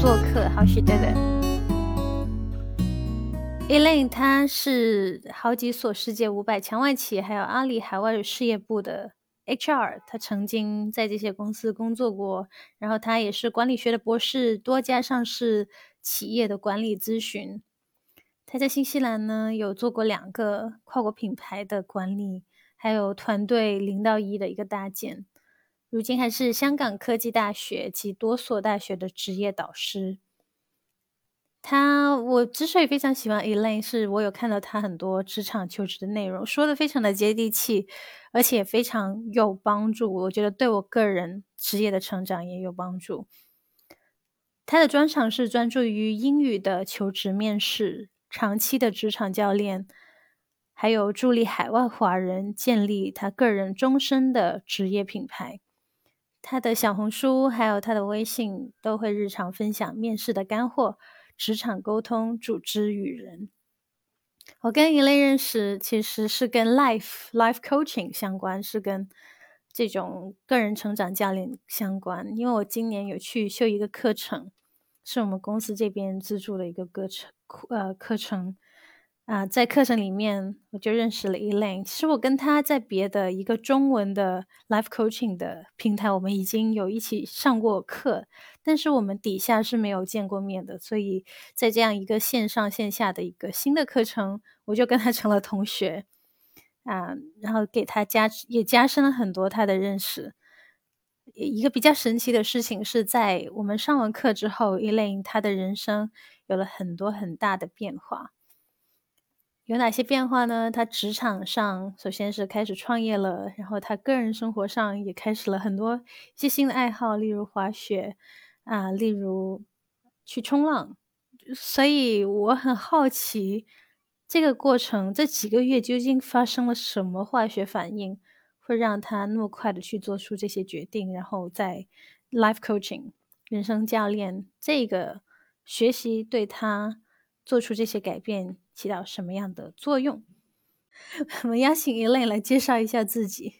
做客，好许对的。Elaine，她是好几所世界五百强外企，还有阿里海外事业部的 HR。她曾经在这些公司工作过，然后她也是管理学的博士，多家上市企业的管理咨询。她在新西兰呢，有做过两个跨国品牌的管理，还有团队零到一的一个搭建。如今还是香港科技大学及多所大学的职业导师。他，我之所以非常喜欢 Elaine，是我有看到他很多职场求职的内容，说的非常的接地气，而且非常有帮助。我觉得对我个人职业的成长也有帮助。他的专长是专注于英语的求职面试，长期的职场教练，还有助力海外华人建立他个人终身的职业品牌。他的小红书还有他的微信都会日常分享面试的干货、职场沟通、组织与人。我跟一类认识其实是跟 life life coaching 相关，是跟这种个人成长教练相关。因为我今年有去修一个课程，是我们公司这边资助的一个课程，呃，课程。啊，在课程里面我就认识了 Elaine。其实我跟他在别的一个中文的 life coaching 的平台，我们已经有一起上过课，但是我们底下是没有见过面的。所以在这样一个线上线下的一个新的课程，我就跟他成了同学啊，然后给他加也加深了很多他的认识。一个比较神奇的事情是在我们上完课之后，Elaine 他的人生有了很多很大的变化。有哪些变化呢？他职场上首先是开始创业了，然后他个人生活上也开始了很多一些新的爱好，例如滑雪啊，例如去冲浪。所以我很好奇，这个过程这几个月究竟发生了什么化学反应，会让他那么快的去做出这些决定？然后在 life coaching 人生教练这个学习对他做出这些改变。起到什么样的作用？我们邀请一位来介绍一下自己。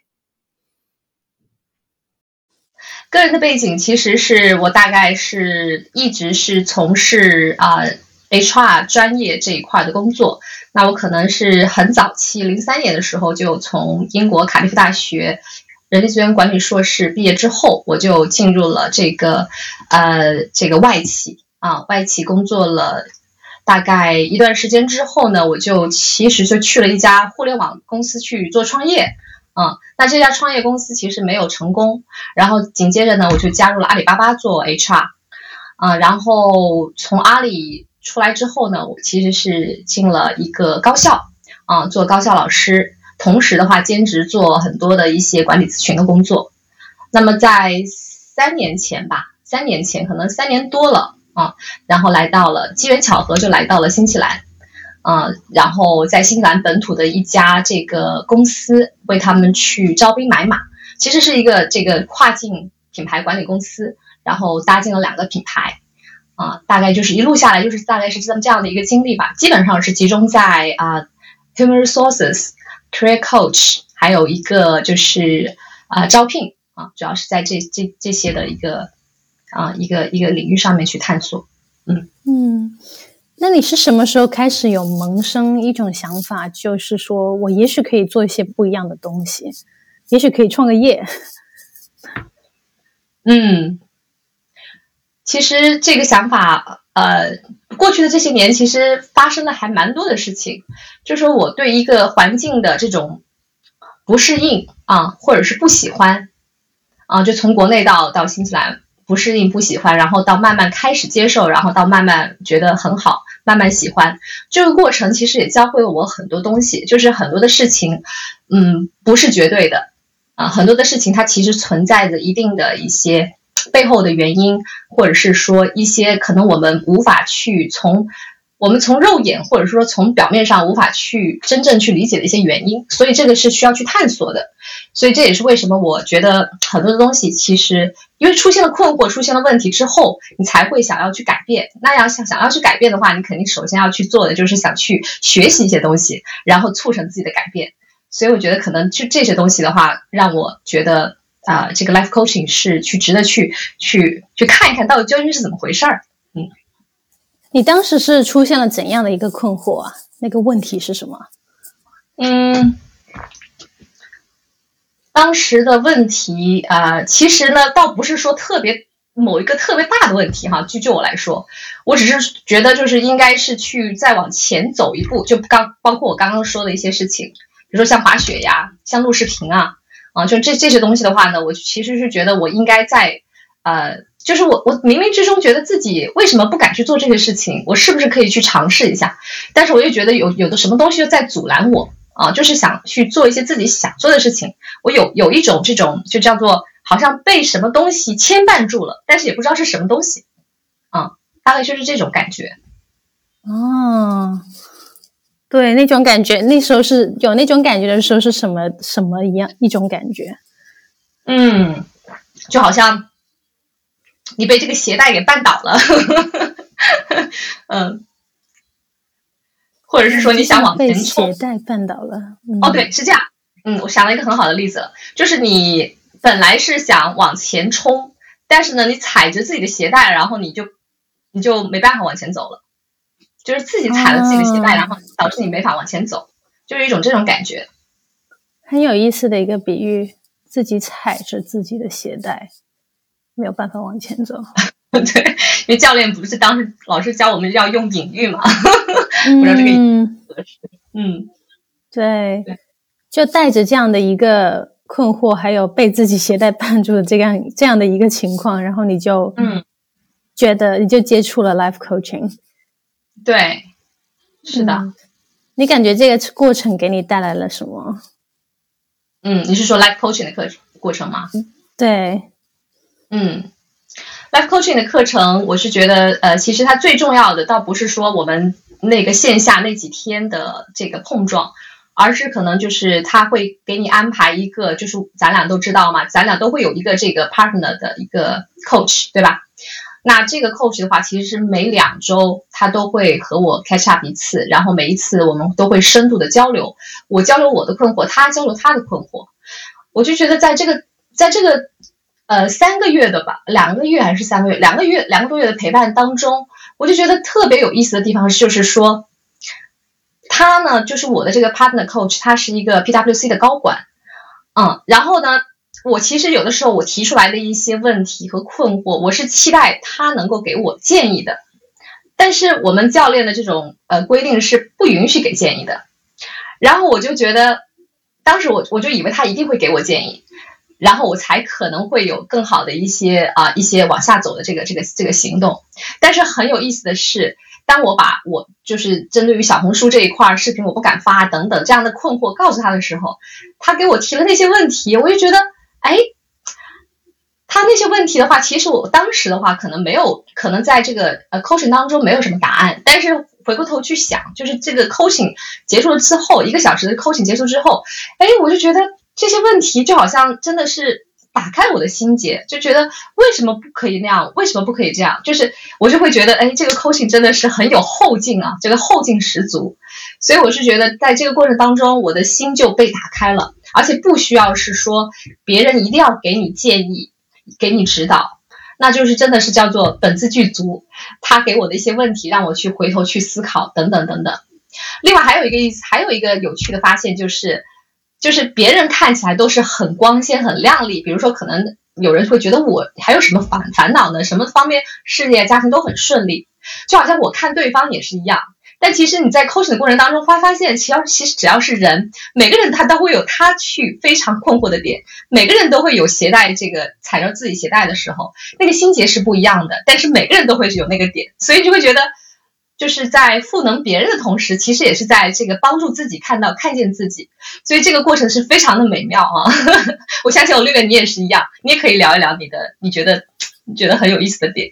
个人的背景其实是我大概是一直是从事啊 HR 专业这一块的工作。那我可能是很早期，零三年的时候就从英国卡利夫大学人力资源管理硕士毕业之后，我就进入了这个呃这个外企啊外企工作了。大概一段时间之后呢，我就其实就去了一家互联网公司去做创业，嗯，那这家创业公司其实没有成功，然后紧接着呢，我就加入了阿里巴巴做 HR，啊，然后从阿里出来之后呢，我其实是进了一个高校，啊，做高校老师，同时的话兼职做很多的一些管理咨询的工作。那么在三年前吧，三年前可能三年多了。啊，然后来到了机缘巧合，就来到了新西兰，啊，然后在新西兰本土的一家这个公司为他们去招兵买马，其实是一个这个跨境品牌管理公司，然后搭建了两个品牌，啊，大概就是一路下来就是大概是这么这样的一个经历吧，基本上是集中在啊，human resources career coach，还有一个就是啊招聘。啊，主要是在这这这些的一个。啊，一个一个领域上面去探索，嗯嗯，那你是什么时候开始有萌生一种想法，就是说我也许可以做一些不一样的东西，也许可以创个业？嗯，其实这个想法，呃，过去的这些年其实发生了还蛮多的事情，就是说我对一个环境的这种不适应啊，或者是不喜欢啊，就从国内到到新西兰。不适应、不喜欢，然后到慢慢开始接受，然后到慢慢觉得很好，慢慢喜欢。这个过程其实也教会了我很多东西，就是很多的事情，嗯，不是绝对的啊，很多的事情它其实存在着一定的一些背后的原因，或者是说一些可能我们无法去从。我们从肉眼或者说从表面上无法去真正去理解的一些原因，所以这个是需要去探索的。所以这也是为什么我觉得很多的东西其实因为出现了困惑、出现了问题之后，你才会想要去改变。那要想想要去改变的话，你肯定首先要去做的就是想去学习一些东西，然后促成自己的改变。所以我觉得可能就这些东西的话，让我觉得啊，这个 life coaching 是去值得去去去看一看到底究竟是怎么回事儿。嗯你当时是出现了怎样的一个困惑啊？那个问题是什么？嗯，当时的问题啊，其实呢，倒不是说特别某一个特别大的问题哈。就就我来说，我只是觉得就是应该是去再往前走一步，就刚包括我刚刚说的一些事情，比如说像滑雪呀，像录视频啊，啊，就这这些东西的话呢，我其实是觉得我应该在呃。就是我，我冥冥之中觉得自己为什么不敢去做这些事情？我是不是可以去尝试一下？但是我又觉得有有的什么东西又在阻拦我啊！就是想去做一些自己想做的事情。我有有一种这种就叫做好像被什么东西牵绊住了，但是也不知道是什么东西啊，大概就是这种感觉。哦，对，那种感觉，那时候是有那种感觉的时候是什么什么一样一种感觉？嗯，就好像。你被这个鞋带给绊倒了，嗯，或者是说你想往前冲，鞋带绊倒了。哦，对，是这样。嗯，我想了一个很好的例子了，就是你本来是想往前冲，但是呢，你踩着自己的鞋带，然后你就你就没办法往前走了，就是自己踩了自己的鞋带，然后导致你没法往前走，就是一种这种感觉。很有意思的一个比喻，自己踩着自己的鞋带。没有办法往前走，对，因为教练不是当时老师教我们要用隐喻嘛，不知道这个合适。嗯，对，就带着这样的一个困惑，还有被自己携带绊住的这样这样的一个情况，然后你就嗯，觉得你就接触了 life coaching。对，是的。你感觉这个过程给你带来了什么？嗯，你是说 life coaching 的课过程吗？对。嗯，life coaching 的课程，我是觉得，呃，其实它最重要的，倒不是说我们那个线下那几天的这个碰撞，而是可能就是他会给你安排一个，就是咱俩都知道嘛，咱俩都会有一个这个 partner 的一个 coach，对吧？那这个 coach 的话，其实是每两周他都会和我 catch up 一次，然后每一次我们都会深度的交流，我交流我的困惑，他交流他的困惑，我就觉得在这个，在这个。呃，三个月的吧，两个月还是三个月？两个月，两个多月的陪伴当中，我就觉得特别有意思的地方就是说，他呢，就是我的这个 partner coach，他是一个 PWC 的高管，嗯，然后呢，我其实有的时候我提出来的一些问题和困惑，我是期待他能够给我建议的，但是我们教练的这种呃规定是不允许给建议的，然后我就觉得，当时我我就以为他一定会给我建议。然后我才可能会有更好的一些啊一些往下走的这个这个这个行动，但是很有意思的是，当我把我就是针对于小红书这一块视频我不敢发等等这样的困惑告诉他的时候，他给我提了那些问题，我就觉得，哎，他那些问题的话，其实我当时的话可能没有可能在这个呃 coaching 当中没有什么答案，但是回过头去想，就是这个 coaching 结束了之后，一个小时的 coaching 结束之后，哎，我就觉得。这些问题就好像真的是打开我的心结，就觉得为什么不可以那样？为什么不可以这样？就是我就会觉得，哎，这个 coaching 真的是很有后劲啊，这个后劲十足。所以我是觉得，在这个过程当中，我的心就被打开了，而且不需要是说别人一定要给你建议、给你指导，那就是真的是叫做本自具足。他给我的一些问题，让我去回头去思考，等等等等。另外还有一个意思，还有一个有趣的发现就是。就是别人看起来都是很光鲜、很亮丽，比如说可能有人会觉得我还有什么烦烦恼呢？什么方面事业、家庭都很顺利，就好像我看对方也是一样。但其实你在 coaching 的过程当中，会发现，其实其实只要是人，每个人他都会有他去非常困惑的点，每个人都会有携带这个踩着自己鞋带的时候，那个心结是不一样的，但是每个人都会有那个点，所以就会觉得。就是在赋能别人的同时，其实也是在这个帮助自己看到、看见自己，所以这个过程是非常的美妙啊！我相信我六月你也是一样，你也可以聊一聊你的你觉得你觉得很有意思的点。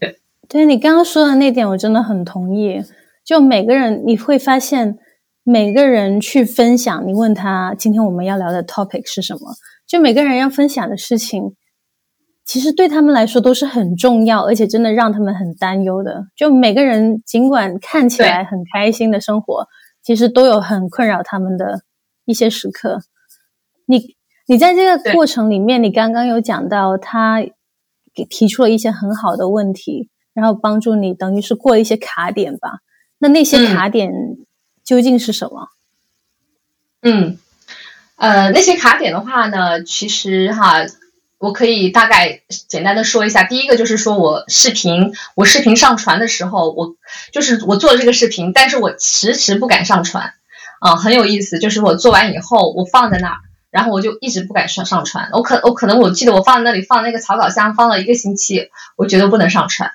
对，对你刚刚说的那点，我真的很同意。就每个人你会发现，每个人去分享，你问他今天我们要聊的 topic 是什么，就每个人要分享的事情。其实对他们来说都是很重要，而且真的让他们很担忧的。就每个人尽管看起来很开心的生活，其实都有很困扰他们的一些时刻。你你在这个过程里面，你刚刚有讲到他给提出了一些很好的问题，然后帮助你等于是过一些卡点吧。那那些卡点究竟是什么？嗯，呃，那些卡点的话呢，其实哈。我可以大概简单的说一下，第一个就是说我视频，我视频上传的时候，我就是我做了这个视频，但是我迟迟不敢上传，啊，很有意思，就是我做完以后，我放在那儿，然后我就一直不敢上上传，我可我可能我记得我放在那里放那个草稿箱放了一个星期，我觉得不能上传，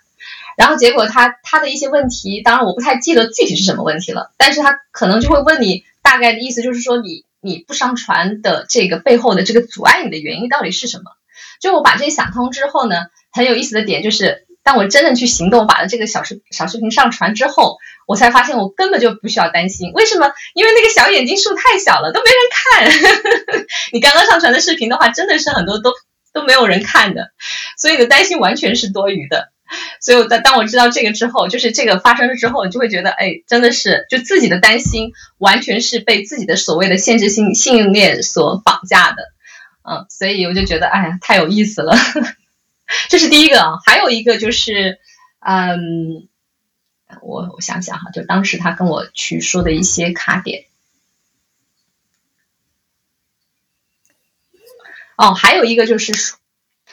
然后结果他他的一些问题，当然我不太记得具体是什么问题了，但是他可能就会问你大概的意思就是说你你不上传的这个背后的这个阻碍你的原因到底是什么？就我把这些想通之后呢，很有意思的点就是，当我真正去行动，把了这个小视小视频上传之后，我才发现我根本就不需要担心。为什么？因为那个小眼睛数太小了，都没人看。你刚刚上传的视频的话，真的是很多都都没有人看的，所以的担心完全是多余的。所以，我当当我知道这个之后，就是这个发生了之后，你就会觉得，哎，真的是就自己的担心，完全是被自己的所谓的限制性信念所绑架的。嗯，所以我就觉得，哎呀，太有意思了。这是第一个啊，还有一个就是，嗯，我我想想哈，就当时他跟我去说的一些卡点。哦，还有一个就是，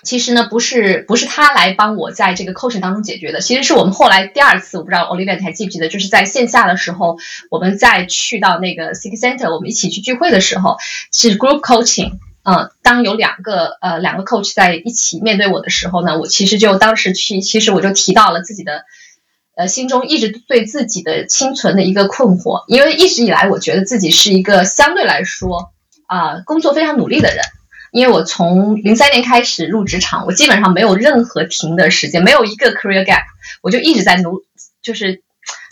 其实呢，不是不是他来帮我在这个 coaching 当中解决的，其实是我们后来第二次，我不知道 Olivia 你还记不记得，就是在线下的时候，我们再去到那个 City Center，我们一起去聚会的时候，是 group coaching。嗯，当有两个呃两个 coach 在一起面对我的时候呢，我其实就当时去，其实我就提到了自己的呃心中一直对自己的清存的一个困惑，因为一直以来我觉得自己是一个相对来说啊工作非常努力的人，因为我从零三年开始入职场，我基本上没有任何停的时间，没有一个 career gap，我就一直在努就是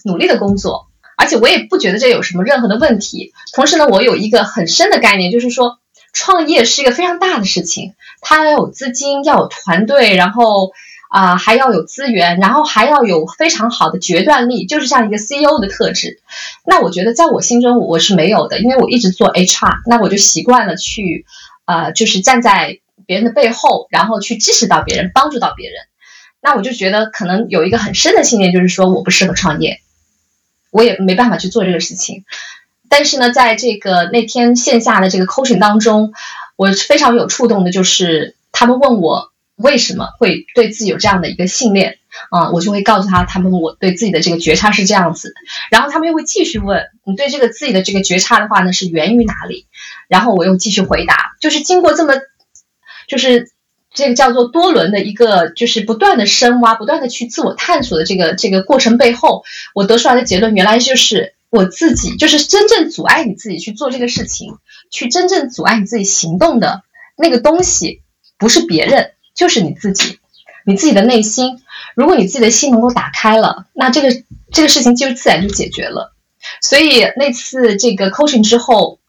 努力的工作，而且我也不觉得这有什么任何的问题。同时呢，我有一个很深的概念，就是说。创业是一个非常大的事情，它要有资金，要有团队，然后啊还要有资源，然后还要有非常好的决断力，就是像一个 CEO 的特质。那我觉得在我心中我是没有的，因为我一直做 HR，那我就习惯了去啊就是站在别人的背后，然后去支持到别人，帮助到别人。那我就觉得可能有一个很深的信念，就是说我不适合创业，我也没办法去做这个事情。但是呢，在这个那天线下的这个 coaching 当中，我非常有触动的，就是他们问我为什么会对自己有这样的一个信念啊，我就会告诉他，他们我对自己的这个觉察是这样子，然后他们又会继续问你对这个自己的这个觉察的话呢，是源于哪里？然后我又继续回答，就是经过这么，就是这个叫做多轮的一个，就是不断的深挖、不断的去自我探索的这个这个过程背后，我得出来的结论原来就是。我自己就是真正阻碍你自己去做这个事情，去真正阻碍你自己行动的那个东西，不是别人，就是你自己，你自己的内心。如果你自己的心能够打开了，那这个这个事情就自然就解决了。所以那次这个 coaching 之后。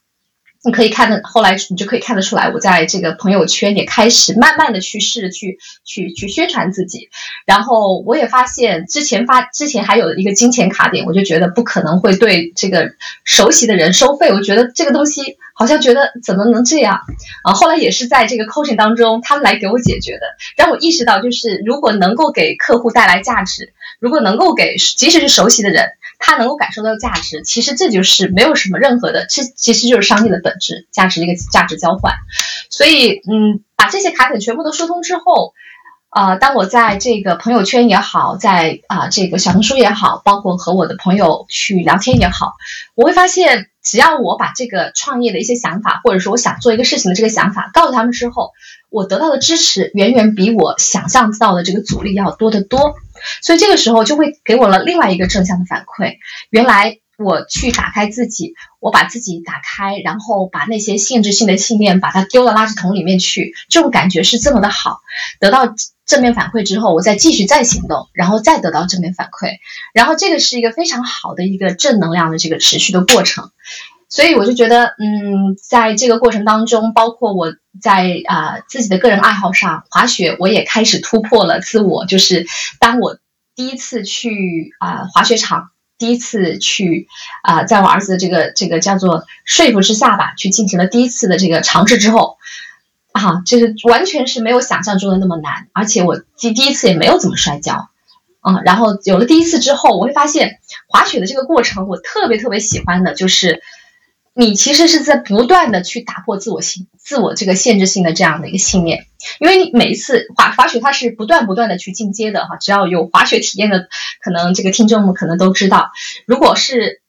你可以看的，后来你就可以看得出来，我在这个朋友圈也开始慢慢的去试去去去宣传自己，然后我也发现之前发之前还有一个金钱卡点，我就觉得不可能会对这个熟悉的人收费，我觉得这个东西好像觉得怎么能这样啊？后来也是在这个 coaching 当中，他们来给我解决的，让我意识到就是如果能够给客户带来价值，如果能够给即使是熟悉的人。他能够感受到价值，其实这就是没有什么任何的，这其实就是商业的本质，价值一个价值交换。所以，嗯，把这些卡点全部都说通之后，啊，当我在这个朋友圈也好，在啊这个小红书也好，包括和我的朋友去聊天也好，我会发现，只要我把这个创业的一些想法，或者说我想做一个事情的这个想法告诉他们之后，我得到的支持远远比我想象到的这个阻力要多得多。所以这个时候就会给我了另外一个正向的反馈。原来我去打开自己，我把自己打开，然后把那些限制性的信念把它丢到垃圾桶里面去，这种感觉是这么的好。得到正面反馈之后，我再继续再行动，然后再得到正面反馈，然后这个是一个非常好的一个正能量的这个持续的过程。所以我就觉得，嗯，在这个过程当中，包括我在啊自己的个人爱好上，滑雪我也开始突破了自我。就是当我第一次去啊滑雪场，第一次去啊，在我儿子的这个这个叫做说服之下吧，去进行了第一次的这个尝试之后，啊，就是完全是没有想象中的那么难，而且我第第一次也没有怎么摔跤。啊，然后有了第一次之后，我会发现滑雪的这个过程，我特别特别喜欢的就是，你其实是在不断的去打破自我性、自我这个限制性的这样的一个信念，因为你每一次滑滑雪，它是不断不断的去进阶的哈。只要有滑雪体验的，可能这个听众们可能都知道，如果是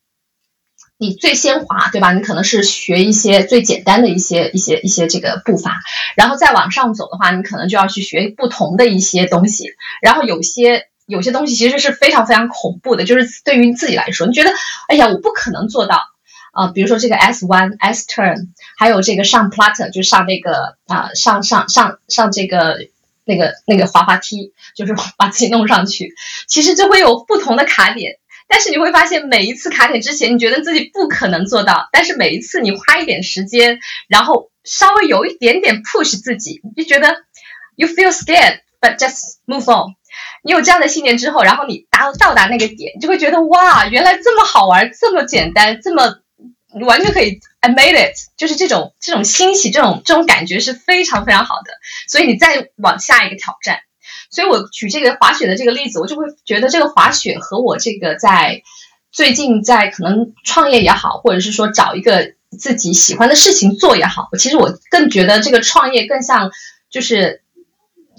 你最先滑，对吧？你可能是学一些最简单的一些一些一些这个步伐，然后再往上走的话，你可能就要去学不同的一些东西，然后有些。有些东西其实是非常非常恐怖的，就是对于你自己来说，你觉得，哎呀，我不可能做到啊。比如说这个 S one S turn，还有这个上 Platter，就上那个啊，上上上上这个那个那个滑滑梯，就是 把自己弄上去。其实就会有不同的卡点，但是你会发现每一次卡点之前，你觉得自己不可能做到，但是每一次你花一点时间，然后稍微有一点点 push 自己，你就觉得 you feel scared，but just move on。你有这样的信念之后，然后你达到达那个点，你就会觉得哇，原来这么好玩，这么简单，这么完全可以，I made it，就是这种这种欣喜，这种这种感觉是非常非常好的。所以你再往下一个挑战。所以我举这个滑雪的这个例子，我就会觉得这个滑雪和我这个在最近在可能创业也好，或者是说找一个自己喜欢的事情做也好，其实我更觉得这个创业更像就是。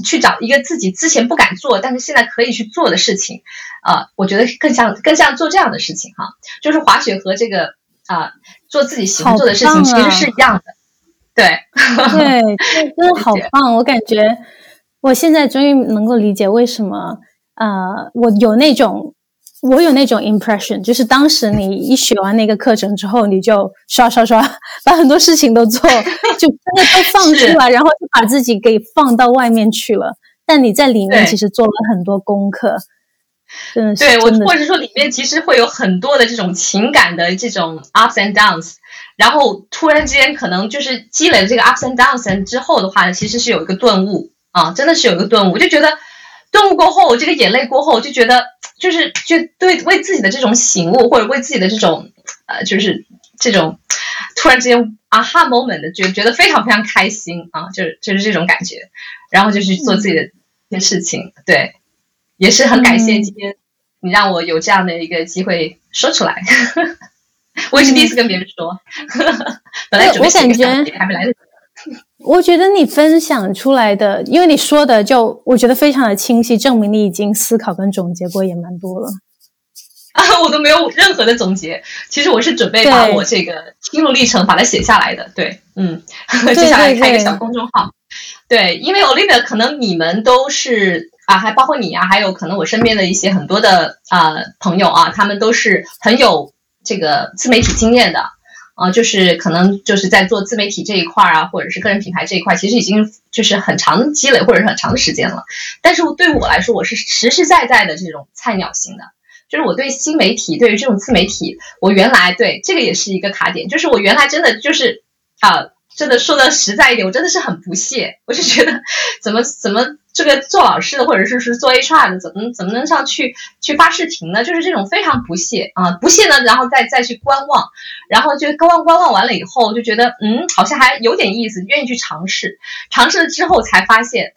去找一个自己之前不敢做，但是现在可以去做的事情，啊，我觉得更像更像做这样的事情哈，就是滑雪和这个啊做自己喜欢做的事情其实是一样的，对 对，真的好棒！我感觉我现在终于能够理解为什么呃我有那种。我有那种 impression，就是当时你一学完那个课程之后，你就刷刷刷把很多事情都做，就真的都放 出来，然后就把自己给放到外面去了。但你在里面其实做了很多功课，真的是。对我，或者说里面其实会有很多的这种情感的这种 ups and downs，然后突然之间可能就是积累了这个 ups and downs 之后的话，其实是有一个顿悟啊，真的是有一个顿悟，我就觉得。顿悟过后，这个眼泪过后，就觉得就是就对为自己的这种醒悟，或者为自己的这种呃，就是这种突然之间啊哈 moment 的觉觉得非常非常开心啊，就是就是这种感觉，然后就去做自己的一些事情，对，也是很感谢今天你让我有这样的一个机会说出来，我也是第一次跟别人说，本来准备写个还没来得及。我觉得你分享出来的，因为你说的就我觉得非常的清晰，证明你已经思考跟总结过也蛮多了。啊，我都没有任何的总结，其实我是准备把我这个心路历程把它写下来的。对，嗯，接下来开一个小公众号。对，因为 Olivia 可能你们都是啊，还包括你啊，还有可能我身边的一些很多的啊朋友啊，他们都是很有这个自媒体经验的。啊，就是可能就是在做自媒体这一块啊，或者是个人品牌这一块，其实已经就是很长的积累或者是很长的时间了。但是对我来说，我是实实在在的这种菜鸟型的，就是我对新媒体，对于这种自媒体，我原来对这个也是一个卡点，就是我原来真的就是啊。真的说的实在一点，我真的是很不屑。我就觉得，怎么怎么这个做老师的，或者是是做 HR 的，怎么怎么能上去去发视频呢？就是这种非常不屑啊，不屑呢，然后再再去观望，然后就观望观望完了以后，就觉得嗯，好像还有点意思，愿意去尝试。尝试了之后才发现，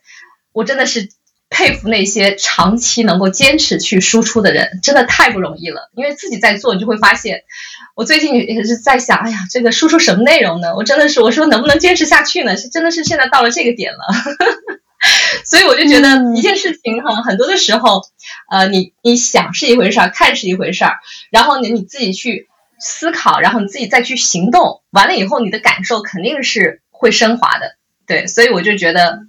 我真的是。佩服那些长期能够坚持去输出的人，真的太不容易了。因为自己在做，你就会发现，我最近也是在想，哎呀，这个输出什么内容呢？我真的是，我说能不能坚持下去呢？是真的是现在到了这个点了，所以我就觉得一件事情哈，很多的时候，呃，你你想是一回事儿，看是一回事儿，然后你你自己去思考，然后你自己再去行动，完了以后，你的感受肯定是会升华的。对，所以我就觉得，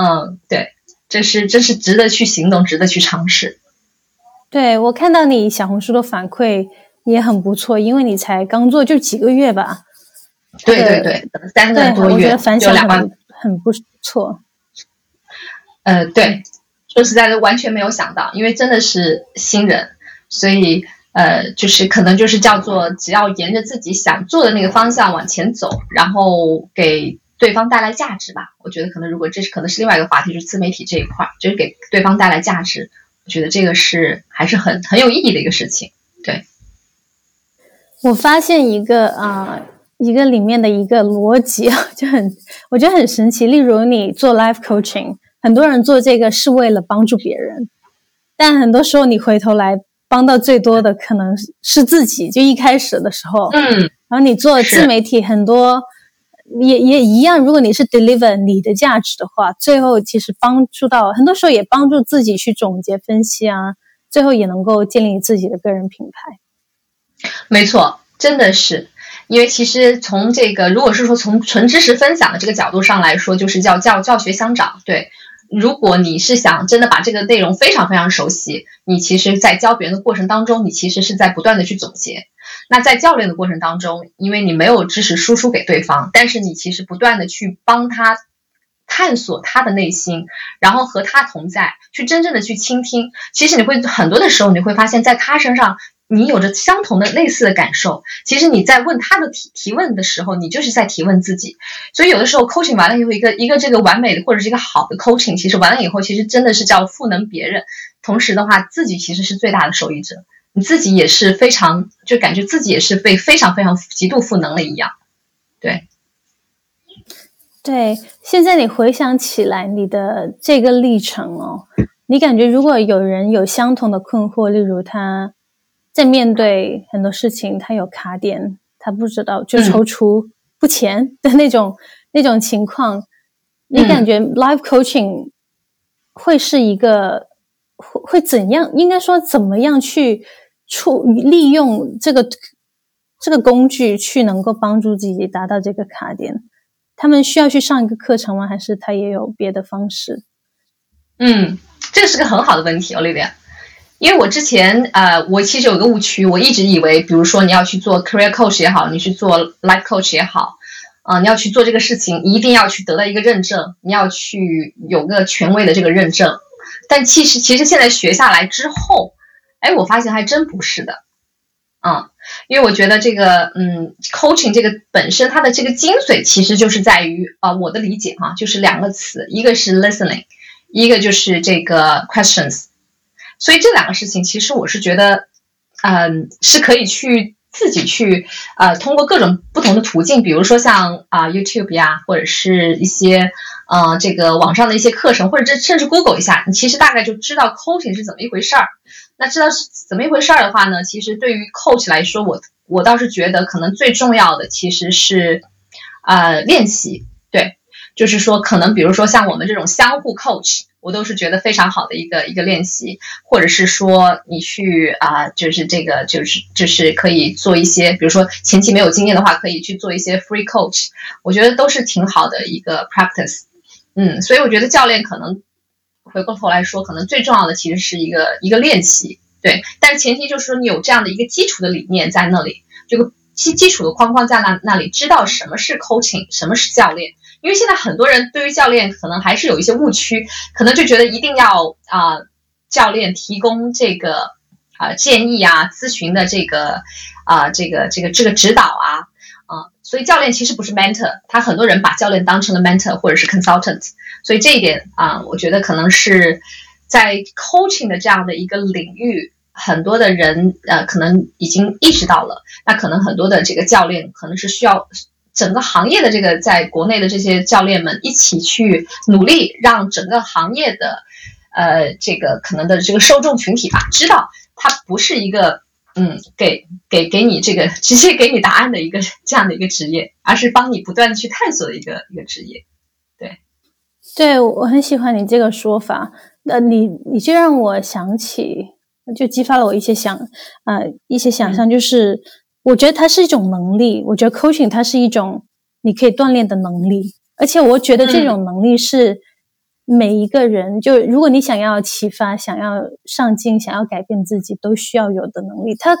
嗯，对。这是这是值得去行动，值得去尝试。对我看到你小红书的反馈也很不错，因为你才刚做就几个月吧？对对对，三个多月，我觉得反响很很不错。呃，对，说实在的，完全没有想到，因为真的是新人，所以呃，就是可能就是叫做只要沿着自己想做的那个方向往前走，然后给。对方带来价值吧，我觉得可能如果这是可能是另外一个话题，就是自媒体这一块，就是给对方带来价值，我觉得这个是还是很很有意义的一个事情。对，我发现一个啊，一个里面的一个逻辑啊，就很我觉得很神奇。例如你做 life coaching，很多人做这个是为了帮助别人，但很多时候你回头来帮到最多的可能是自己，就一开始的时候，嗯，然后你做自媒体很多。也也一样，如果你是 deliver 你的价值的话，最后其实帮助到很多时候也帮助自己去总结分析啊，最后也能够建立自己的个人品牌。没错，真的是，因为其实从这个如果是说从纯知识分享的这个角度上来说，就是叫教教学相长。对，如果你是想真的把这个内容非常非常熟悉，你其实在教别人的过程当中，你其实是在不断的去总结。那在教练的过程当中，因为你没有知识输出给对方，但是你其实不断的去帮他探索他的内心，然后和他同在，去真正的去倾听。其实你会很多的时候，你会发现在他身上，你有着相同的类似的感受。其实你在问他的提提问的时候，你就是在提问自己。所以有的时候 coaching 完了以后，一个一个这个完美的或者是一个好的 coaching，其实完了以后，其实真的是叫赋能别人，同时的话，自己其实是最大的受益者。你自己也是非常，就感觉自己也是被非常非常极度赋能了一样，对，对。现在你回想起来你的这个历程哦，你感觉如果有人有相同的困惑，例如他在面对很多事情，他有卡点，他不知道就踌躇不前的那种那种情况，你感觉 live coaching 会是一个会怎样？应该说怎么样去？处利用这个这个工具去能够帮助自己达到这个卡点，他们需要去上一个课程吗？还是他也有别的方式？嗯，这是个很好的问题，Olivia。因为我之前呃，我其实有个误区，我一直以为，比如说你要去做 career coach 也好，你去做 life coach 也好，啊，你要去做这个事情，一定要去得到一个认证，你要去有个权威的这个认证。但其实，其实现在学下来之后。哎，我发现还真不是的，嗯，因为我觉得这个，嗯，coaching 这个本身它的这个精髓其实就是在于，啊，我的理解哈，就是两个词，一个是 listening，一个就是这个 questions，所以这两个事情其实我是觉得，嗯，是可以去自己去，呃，通过各种不同的途径，比如说像啊 YouTube 呀，或者是一些，呃，这个网上的一些课程，或者这甚至 Google 一下，你其实大概就知道 coaching 是怎么一回事儿。那知道是怎么一回事儿的话呢？其实对于 coach 来说，我我倒是觉得可能最重要的其实是，呃，练习。对，就是说可能比如说像我们这种相互 coach，我都是觉得非常好的一个一个练习，或者是说你去啊，就是这个就是就是可以做一些，比如说前期没有经验的话，可以去做一些 free coach，我觉得都是挺好的一个 practice。嗯，所以我觉得教练可能。回过头来说，可能最重要的其实是一个一个练习，对。但是前提就是说你有这样的一个基础的理念在那里，这个基基础的框框在那那里，知道什么是 coaching，什么是教练。因为现在很多人对于教练可能还是有一些误区，可能就觉得一定要啊教练提供这个啊建议啊咨询的这个啊这个这个这个指导啊，所以教练其实不是 mentor，他很多人把教练当成了 mentor 或者是 consultant。所以这一点啊，我觉得可能是在 coaching 的这样的一个领域，很多的人呃，可能已经意识到了。那可能很多的这个教练，可能是需要整个行业的这个在国内的这些教练们一起去努力，让整个行业的呃这个可能的这个受众群体吧，知道它不是一个嗯给给给你这个直接给你答案的一个这样的一个职业，而是帮你不断的去探索的一个一个职业。对，对我很喜欢你这个说法。那你，你就让我想起，就激发了我一些想，呃，一些想象。就是我觉得它是一种能力，我觉得 coaching 它是一种你可以锻炼的能力，而且我觉得这种能力是每一个人，就如果你想要启发、想要上进、想要改变自己，都需要有的能力。他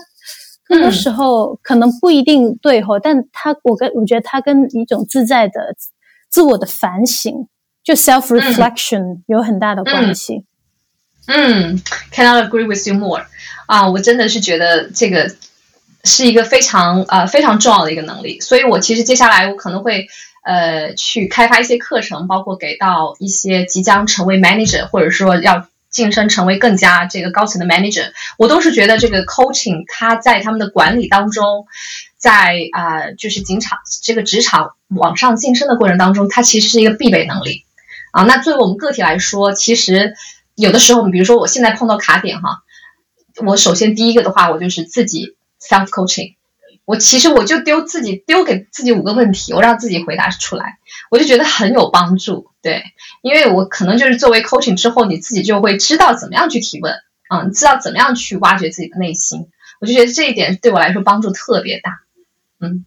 很多时候可能不一定对吼，但他我跟我觉得他跟一种自在的自我的反省。就 self reflection 有很大的关系。嗯，cannot agree with you more。啊，我真的是觉得这个是一个非常啊非常重要的一个能力。所以我其实接下来我可能会呃去开发一些课程，包括给到一些即将成为 manager 或者说要晋升成为更加这个高层的 manager，我都是觉得这个 coaching 它在他们的管理当中，在啊就是职场这个职场往上晋升的过程当中，它其实是一个必备能力。啊，那作为我们个体来说，其实有的时候，比如说我现在碰到卡点哈，我首先第一个的话，我就是自己 self coaching。我其实我就丢自己丢给自己五个问题，我让自己回答出来，我就觉得很有帮助。对，因为我可能就是作为 coaching 之后，你自己就会知道怎么样去提问，嗯，知道怎么样去挖掘自己的内心。我就觉得这一点对我来说帮助特别大。嗯，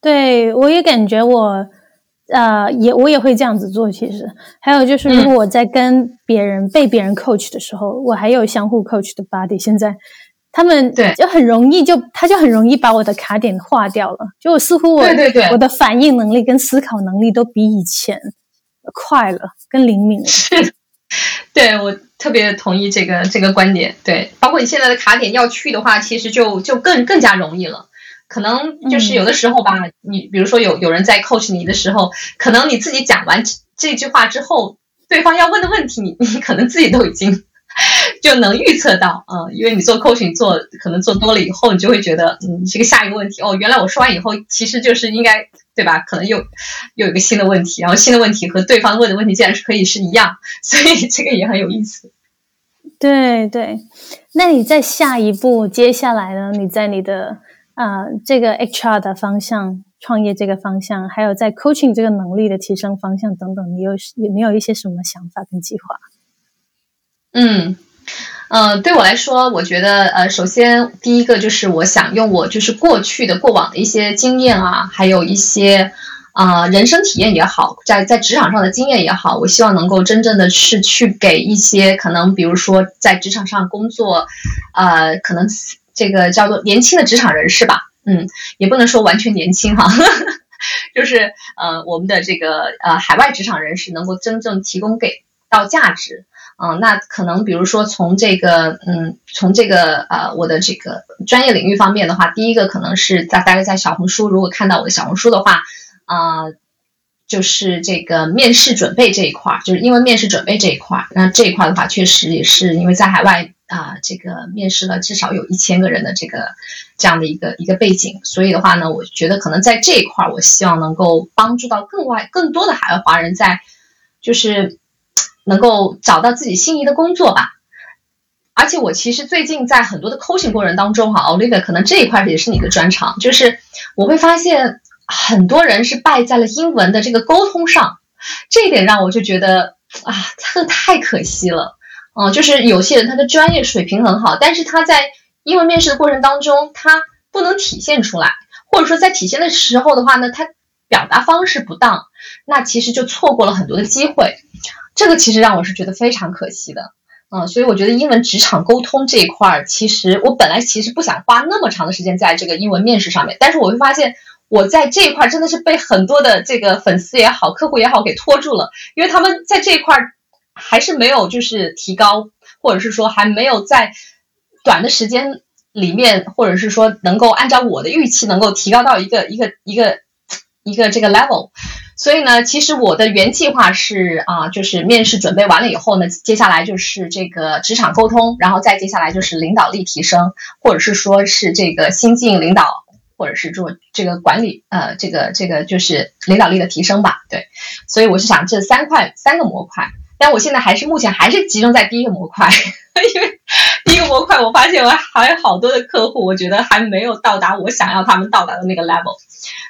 对我也感觉我，呃，也我也会这样子做。其实还有就是，如果我在跟别人被别人 coach 的时候，我还有相互 coach 的 body。现在。他们对就很容易，就他就很容易把我的卡点划掉了。就似乎我对对对，我的反应能力跟思考能力都比以前快了，更灵敏了。是，对我特别同意这个这个观点。对，包括你现在的卡点要去的话，其实就就更更加容易了。可能就是有的时候吧，你比如说有有人在 coach 你的时候，可能你自己讲完这句话之后，对方要问的问题，你 你可能自己都已经。就能预测到，嗯，因为你做 coaching 做可能做多了以后，你就会觉得，嗯，这个下一个问题，哦，原来我说完以后，其实就是应该，对吧？可能又又有一个新的问题，然后新的问题和对方问的问题竟然是可以是一样，所以这个也很有意思。对对，那你在下一步接下来呢？你在你的啊这个 HR 的方向、创业这个方向，还有在 coaching 这个能力的提升方向等等，你有有没有一些什么想法跟计划？嗯，呃，对我来说，我觉得，呃，首先第一个就是我想用我就是过去的过往的一些经验啊，还有一些啊人生体验也好，在在职场上的经验也好，我希望能够真正的是去给一些可能，比如说在职场上工作，呃，可能这个叫做年轻的职场人士吧，嗯，也不能说完全年轻哈，就是呃我们的这个呃海外职场人士能够真正提供给到价值。嗯，那可能比如说从这个，嗯，从这个呃我的这个专业领域方面的话，第一个可能是在大概在小红书，如果看到我的小红书的话，啊，就是这个面试准备这一块，就是英文面试准备这一块，那这一块的话，确实也是因为在海外啊，这个面试了至少有一千个人的这个这样的一个一个背景，所以的话呢，我觉得可能在这一块，我希望能够帮助到更外更多的海外华人在就是。能够找到自己心仪的工作吧，而且我其实最近在很多的 coaching 过程当中哈，Olivia 可能这一块也是你的专长，就是我会发现很多人是败在了英文的这个沟通上，这一点让我就觉得啊，这太可惜了，嗯，就是有些人他的专业水平很好，但是他在英文面试的过程当中他不能体现出来，或者说在体现的时候的话呢，他表达方式不当，那其实就错过了很多的机会。这个其实让我是觉得非常可惜的，嗯，所以我觉得英文职场沟通这一块儿，其实我本来其实不想花那么长的时间在这个英文面试上面，但是我会发现我在这一块儿真的是被很多的这个粉丝也好、客户也好给拖住了，因为他们在这一块儿还是没有就是提高，或者是说还没有在短的时间里面，或者是说能够按照我的预期能够提高到一个一个一个一个这个 level。所以呢，其实我的原计划是啊，就是面试准备完了以后呢，接下来就是这个职场沟通，然后再接下来就是领导力提升，或者是说是这个新晋领导，或者是做这个管理，呃，这个这个就是领导力的提升吧。对，所以我是想这三块三个模块，但我现在还是目前还是集中在第一个模块，因为第一个模块我发现我还有好多的客户，我觉得还没有到达我想要他们到达的那个 level。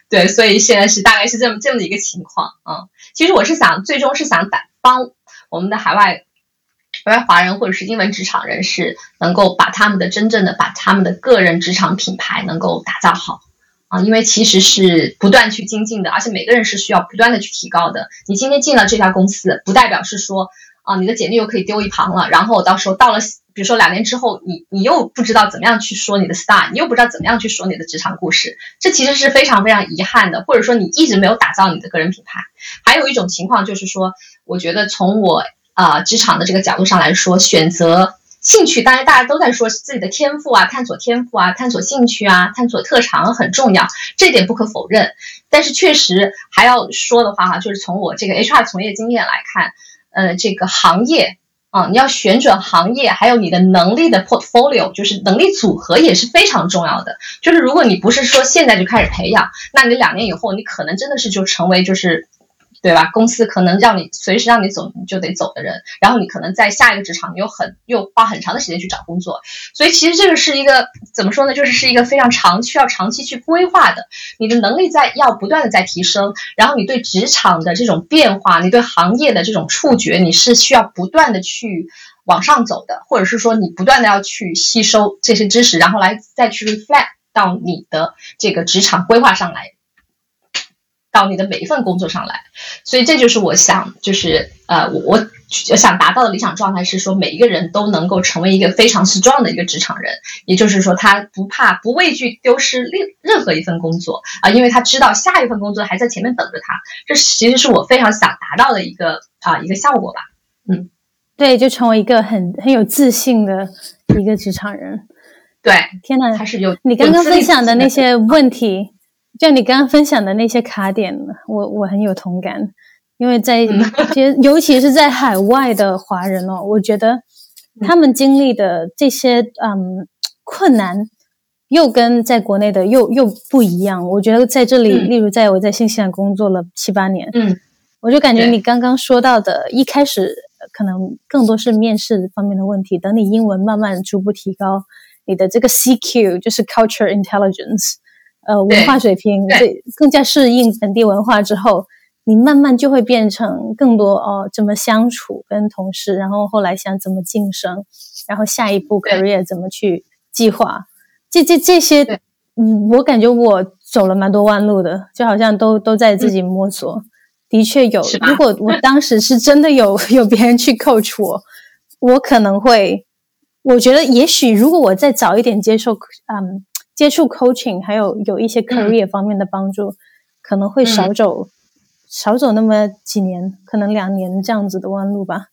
对，所以现在是大概是这么这么的一个情况啊。其实我是想，最终是想打帮我们的海外海外华人或者是英文职场人士，能够把他们的真正的把他们的个人职场品牌能够打造好啊。因为其实是不断去精进的，而且每个人是需要不断的去提高的。你今天进了这家公司，不代表是说啊，你的简历又可以丢一旁了，然后到时候到了。比如说两年之后，你你又不知道怎么样去说你的 star，你又不知道怎么样去说你的职场故事，这其实是非常非常遗憾的，或者说你一直没有打造你的个人品牌。还有一种情况就是说，我觉得从我啊职场的这个角度上来说，选择兴趣，当然大家都在说自己的天赋啊，探索天赋啊，探索兴趣啊，探索特长很重要，这点不可否认。但是确实还要说的话哈，就是从我这个 HR 从业经验来看，呃，这个行业。啊，你要选准行业，还有你的能力的 portfolio，就是能力组合也是非常重要的。就是如果你不是说现在就开始培养，那你两年以后，你可能真的是就成为就是对吧？公司可能让你随时让你走你就得走的人，然后你可能在下一个职场你又很又花很长的时间去找工作，所以其实这个是一个怎么说呢？就是是一个非常长需要长期去规划的，你的能力在要不断的在提升，然后你对职场的这种变化，你对行业的这种触觉，你是需要不断的去往上走的，或者是说你不断的要去吸收这些知识，然后来再去 reflect 到你的这个职场规划上来。到你的每一份工作上来，所以这就是我想，就是呃，我我想达到的理想状态是说，每一个人都能够成为一个非常 strong 的一个职场人，也就是说，他不怕不畏惧丢失任任何一份工作啊，因为他知道下一份工作还在前面等着他。这其实是我非常想达到的一个啊一个效果吧。嗯，对，就成为一个很很有自信的一个职场人。对，天呐，还是有你刚刚分享的那些问题。就你刚刚分享的那些卡点，我我很有同感，因为在 其实尤其是在海外的华人哦，我觉得他们经历的这些嗯困难，又跟在国内的又又不一样。我觉得在这里，例如在我在新西兰工作了七八年，嗯，我就感觉你刚刚说到的，一开始可能更多是面试方面的问题，等你英文慢慢逐步提高，你的这个 CQ 就是 Culture Intelligence。呃，文化水平对。更加适应本地文化之后，你慢慢就会变成更多哦，怎么相处跟同事，然后后来想怎么晋升，然后下一步 career 怎么去计划，这这这些，嗯，我感觉我走了蛮多弯路的，就好像都都在自己摸索。的确有，如果我当时是真的有 有别人去 coach 我，我可能会，我觉得也许如果我再早一点接受，嗯。接触 coaching 还有有一些 career 方面的帮助，可能会少走少走那么几年，可能两年这样子的弯路吧。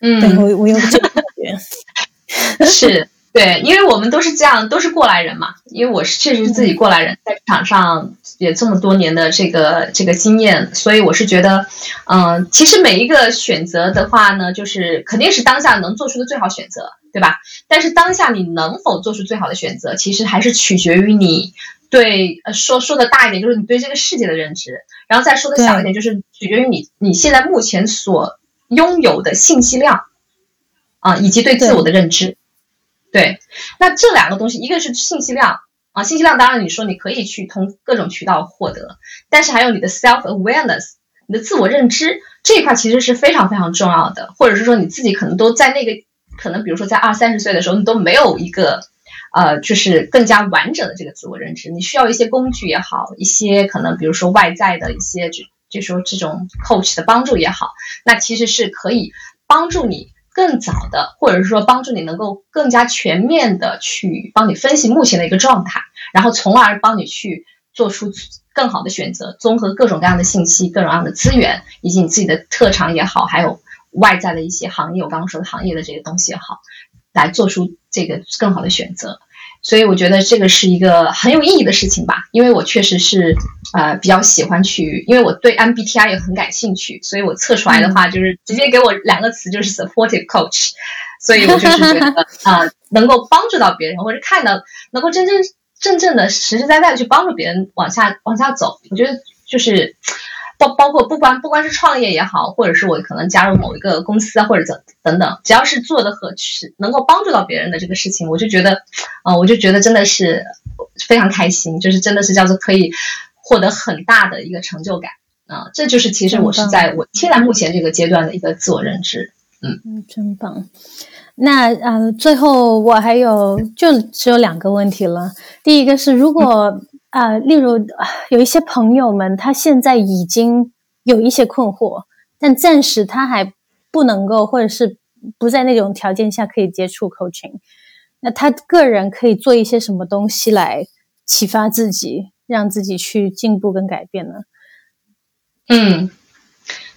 嗯，对我我有这个感觉，是对，因为我们都是这样，都是过来人嘛。因为我是确实是自己过来人，在职场上也这么多年的这个这个经验，所以我是觉得，嗯，其实每一个选择的话呢，就是肯定是当下能做出的最好选择。对吧？但是当下你能否做出最好的选择，其实还是取决于你对呃说说的大一点，就是你对这个世界的认知；然后再说的小一点，就是取决于你你现在目前所拥有的信息量啊，以及对自我的认知。对，那这两个东西，一个是信息量啊，信息量当然你说你可以去通各种渠道获得，但是还有你的 self awareness，你的自我认知这一块其实是非常非常重要的，或者是说你自己可能都在那个。可能比如说在二三十岁的时候，你都没有一个，呃，就是更加完整的这个自我认知，你需要一些工具也好，一些可能比如说外在的一些就就说这种 coach 的帮助也好，那其实是可以帮助你更早的，或者是说帮助你能够更加全面的去帮你分析目前的一个状态，然后从而帮你去做出更好的选择，综合各种各样的信息、各种各样的资源，以及你自己的特长也好，还有。外在的一些行业，我刚刚说的行业的这些东西也好，来做出这个更好的选择，所以我觉得这个是一个很有意义的事情吧。因为我确实是呃比较喜欢去，因为我对 MBTI 也很感兴趣，所以我测出来的话就是直接给我两个词，就是 supportive coach。所以我就是觉得啊，能够帮助到别人，或者看到能够真真正正的实实在在的去帮助别人往下往下走，我觉得就是。包包括不管不光是创业也好，或者是我可能加入某一个公司啊，或者怎等等，只要是做的和是能够帮助到别人的这个事情，我就觉得，呃，我就觉得真的是非常开心，就是真的是叫做可以获得很大的一个成就感啊，这就是其实我是在我现在目前这个阶段的一个自我认知，嗯嗯，真棒。那呃，最后我还有就只有两个问题了，第一个是如果。啊，例如有一些朋友们，他现在已经有一些困惑，但暂时他还不能够，或者是不在那种条件下可以接触 coaching。那他个人可以做一些什么东西来启发自己，让自己去进步跟改变呢？嗯，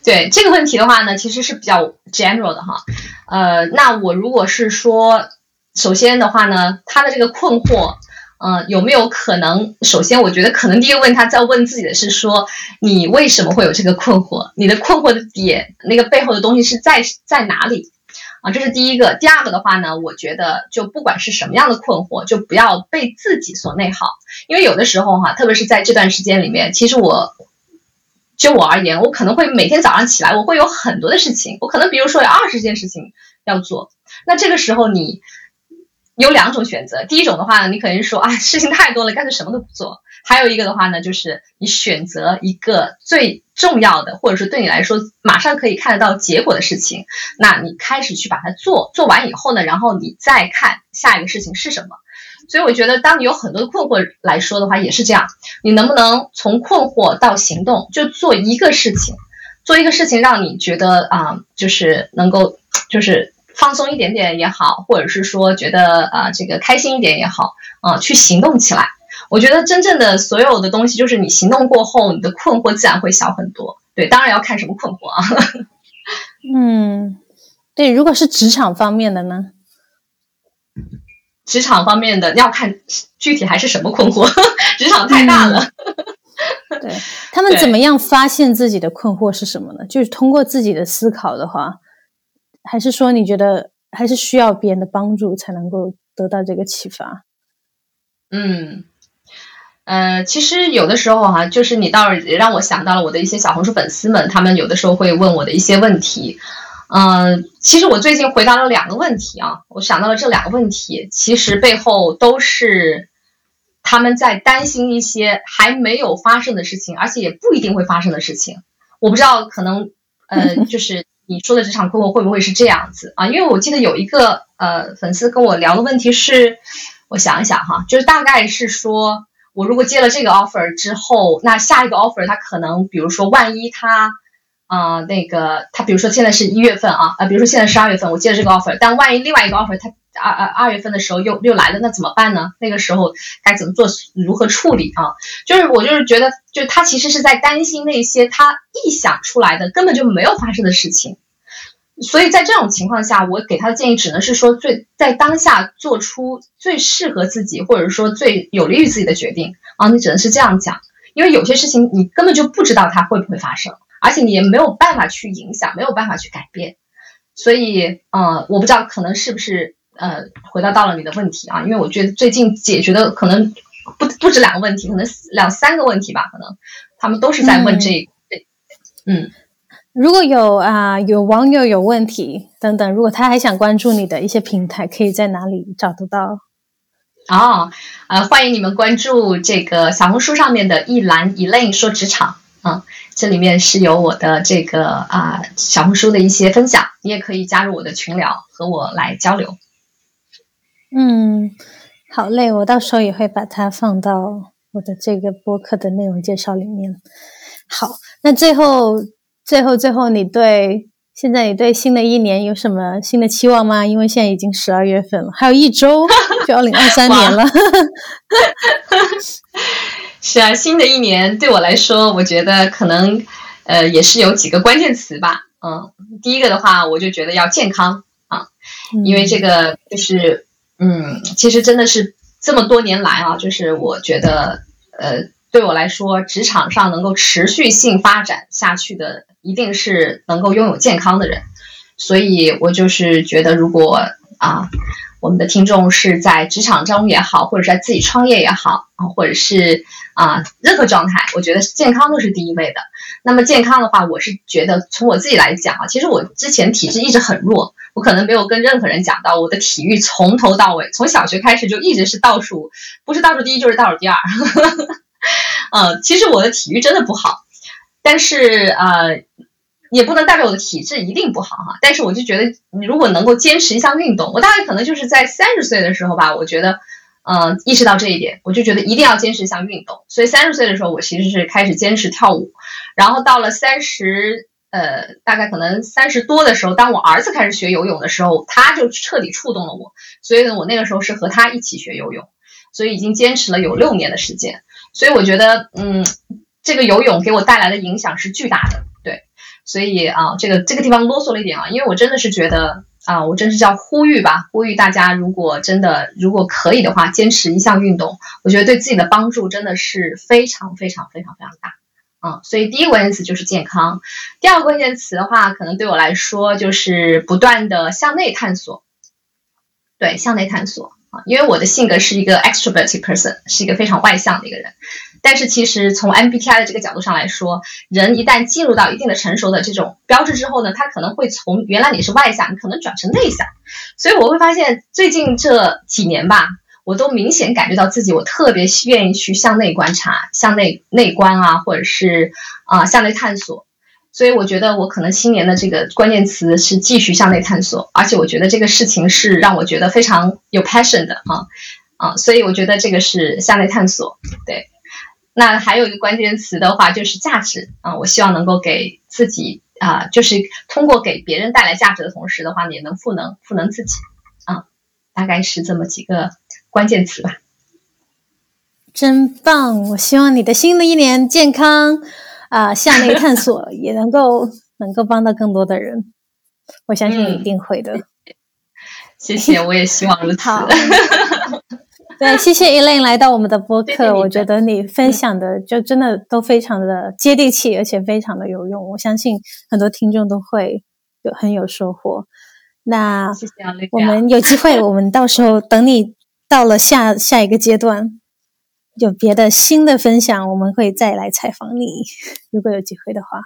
对这个问题的话呢，其实是比较 general 的哈。呃，那我如果是说，首先的话呢，他的这个困惑。嗯，有没有可能？首先，我觉得可能第一个问他在问自己的是说，你为什么会有这个困惑？你的困惑的点，那个背后的东西是在在哪里？啊，这是第一个。第二个的话呢，我觉得就不管是什么样的困惑，就不要被自己所内耗，因为有的时候哈，特别是在这段时间里面，其实我。就我而言，我可能会每天早上起来，我会有很多的事情，我可能比如说有二十件事情要做。那这个时候你有两种选择，第一种的话呢，你可能说啊，事情太多了，干脆什么都不做。还有一个的话呢，就是你选择一个最重要的，或者是对你来说马上可以看得到结果的事情，那你开始去把它做，做完以后呢，然后你再看下一个事情是什么。所以我觉得，当你有很多的困惑来说的话，也是这样。你能不能从困惑到行动，就做一个事情，做一个事情，让你觉得啊，就是能够，就是放松一点点也好，或者是说觉得啊，这个开心一点也好，啊，去行动起来。我觉得真正的所有的东西，就是你行动过后，你的困惑自然会小很多。对，当然要看什么困惑啊。嗯，对，如果是职场方面的呢？职场方面的要看具体还是什么困惑，职场太大了。对他们 怎么样发现自己的困惑是什么呢？就是通过自己的思考的话，还是说你觉得还是需要别人的帮助才能够得到这个启发？嗯，呃，其实有的时候哈，就是你倒是让我想到了我的一些小红书粉丝们，他们有的时候会问我的一些问题。嗯，其实我最近回答了两个问题啊，我想到了这两个问题，其实背后都是他们在担心一些还没有发生的事情，而且也不一定会发生的事情。我不知道，可能呃，就是你说的职场困惑会不会是这样子啊？因为我记得有一个呃粉丝跟我聊的问题是，我想一想哈，就是大概是说我如果接了这个 offer 之后，那下一个 offer 他可能，比如说万一他。啊，那个他比如说现在是一月份啊，啊，比如说现在是二月份，我接了这个 offer，但万一另外一个 offer 他二二二月份的时候又又来了，那怎么办呢？那个时候该怎么做，如何处理啊？就是我就是觉得，就他其实是在担心那些他臆想出来的根本就没有发生的事情，所以在这种情况下，我给他的建议只能是说，最在当下做出最适合自己或者说最有利于自己的决定啊，你只能是这样讲，因为有些事情你根本就不知道它会不会发生。而且你也没有办法去影响，没有办法去改变，所以，呃，我不知道可能是不是，呃，回答到了你的问题啊？因为我觉得最近解决的可能不不止两个问题，可能两三个问题吧，可能他们都是在问这，嗯，如果有啊，有网友有问题等等，如果他还想关注你的一些平台，可以在哪里找得到？哦，呃，欢迎你们关注这个小红书上面的一栏 Elaine 说职场啊。这里面是有我的这个啊小红书的一些分享，你也可以加入我的群聊和我来交流。嗯，好嘞，我到时候也会把它放到我的这个播客的内容介绍里面。好，那最后最后最后，你对现在你对新的一年有什么新的期望吗？因为现在已经十二月份了，还有一周 就二零二三年了。是啊，新的一年对我来说，我觉得可能，呃，也是有几个关键词吧。嗯，第一个的话，我就觉得要健康啊，因为这个就是，嗯，其实真的是这么多年来啊，就是我觉得，呃，对我来说，职场上能够持续性发展下去的，一定是能够拥有健康的人。所以我就是觉得，如果啊。我们的听众是在职场中也好，或者在自己创业也好啊，或者是啊任何状态，我觉得健康都是第一位的。那么健康的话，我是觉得从我自己来讲啊，其实我之前体质一直很弱，我可能没有跟任何人讲到我的体育从头到尾，从小学开始就一直是倒数，不是倒数第一就是倒数第二。嗯，其实我的体育真的不好，但是呃。也不能代表我的体质一定不好哈，但是我就觉得，你如果能够坚持一项运动，我大概可能就是在三十岁的时候吧，我觉得，呃，意识到这一点，我就觉得一定要坚持一项运动。所以三十岁的时候，我其实是开始坚持跳舞，然后到了三十，呃，大概可能三十多的时候，当我儿子开始学游泳的时候，他就彻底触动了我，所以呢，我那个时候是和他一起学游泳，所以已经坚持了有六年的时间。所以我觉得，嗯，这个游泳给我带来的影响是巨大的。对所以啊，这个这个地方啰嗦了一点啊，因为我真的是觉得啊，我真是叫呼吁吧，呼吁大家，如果真的如果可以的话，坚持一项运动，我觉得对自己的帮助真的是非常非常非常非常大啊。所以第一个关键词就是健康，第二个关键词的话，可能对我来说就是不断的向内探索，对，向内探索啊，因为我的性格是一个 extroverted person，是一个非常外向的一个人。但是其实从 MBTI 的这个角度上来说，人一旦进入到一定的成熟的这种标志之后呢，他可能会从原来你是外向，你可能转成内向。所以我会发现最近这几年吧，我都明显感觉到自己我特别愿意去向内观察、向内内观啊，或者是啊向内探索。所以我觉得我可能新年的这个关键词是继续向内探索，而且我觉得这个事情是让我觉得非常有 passion 的啊啊，所以我觉得这个是向内探索。对，那还有一个关键词的话就是价值啊，我希望能够给自己啊，就是通过给别人带来价值的同时的话，也能赋能赋能自己啊，大概是这么几个关键词吧。真棒！我希望你的新的一年健康。啊，向内探索也能够能够帮到更多的人，我相信一定会的。谢谢，我也希望如此。对，谢谢 Elaine 来到我们的播客，我觉得你分享的就真的都非常的接地气，而且非常的有用。我相信很多听众都会有很有收获。那我们有机会，我们到时候等你到了下下一个阶段。有别的新的分享，我们会再来采访你。如果有机会的话，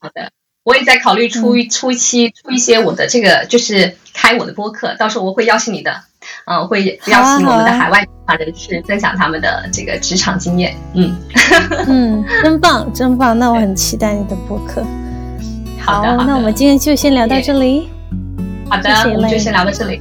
好的，我也在考虑出出一期出一些我的这个，就是开我的播客，到时候我会邀请你的，嗯，会邀请我们的海外人士分享他们的这个职场经验。嗯 嗯，真棒，真棒，那我很期待你的播客。好的，那我们今天就先聊到这里。好的，我们就先聊到这里。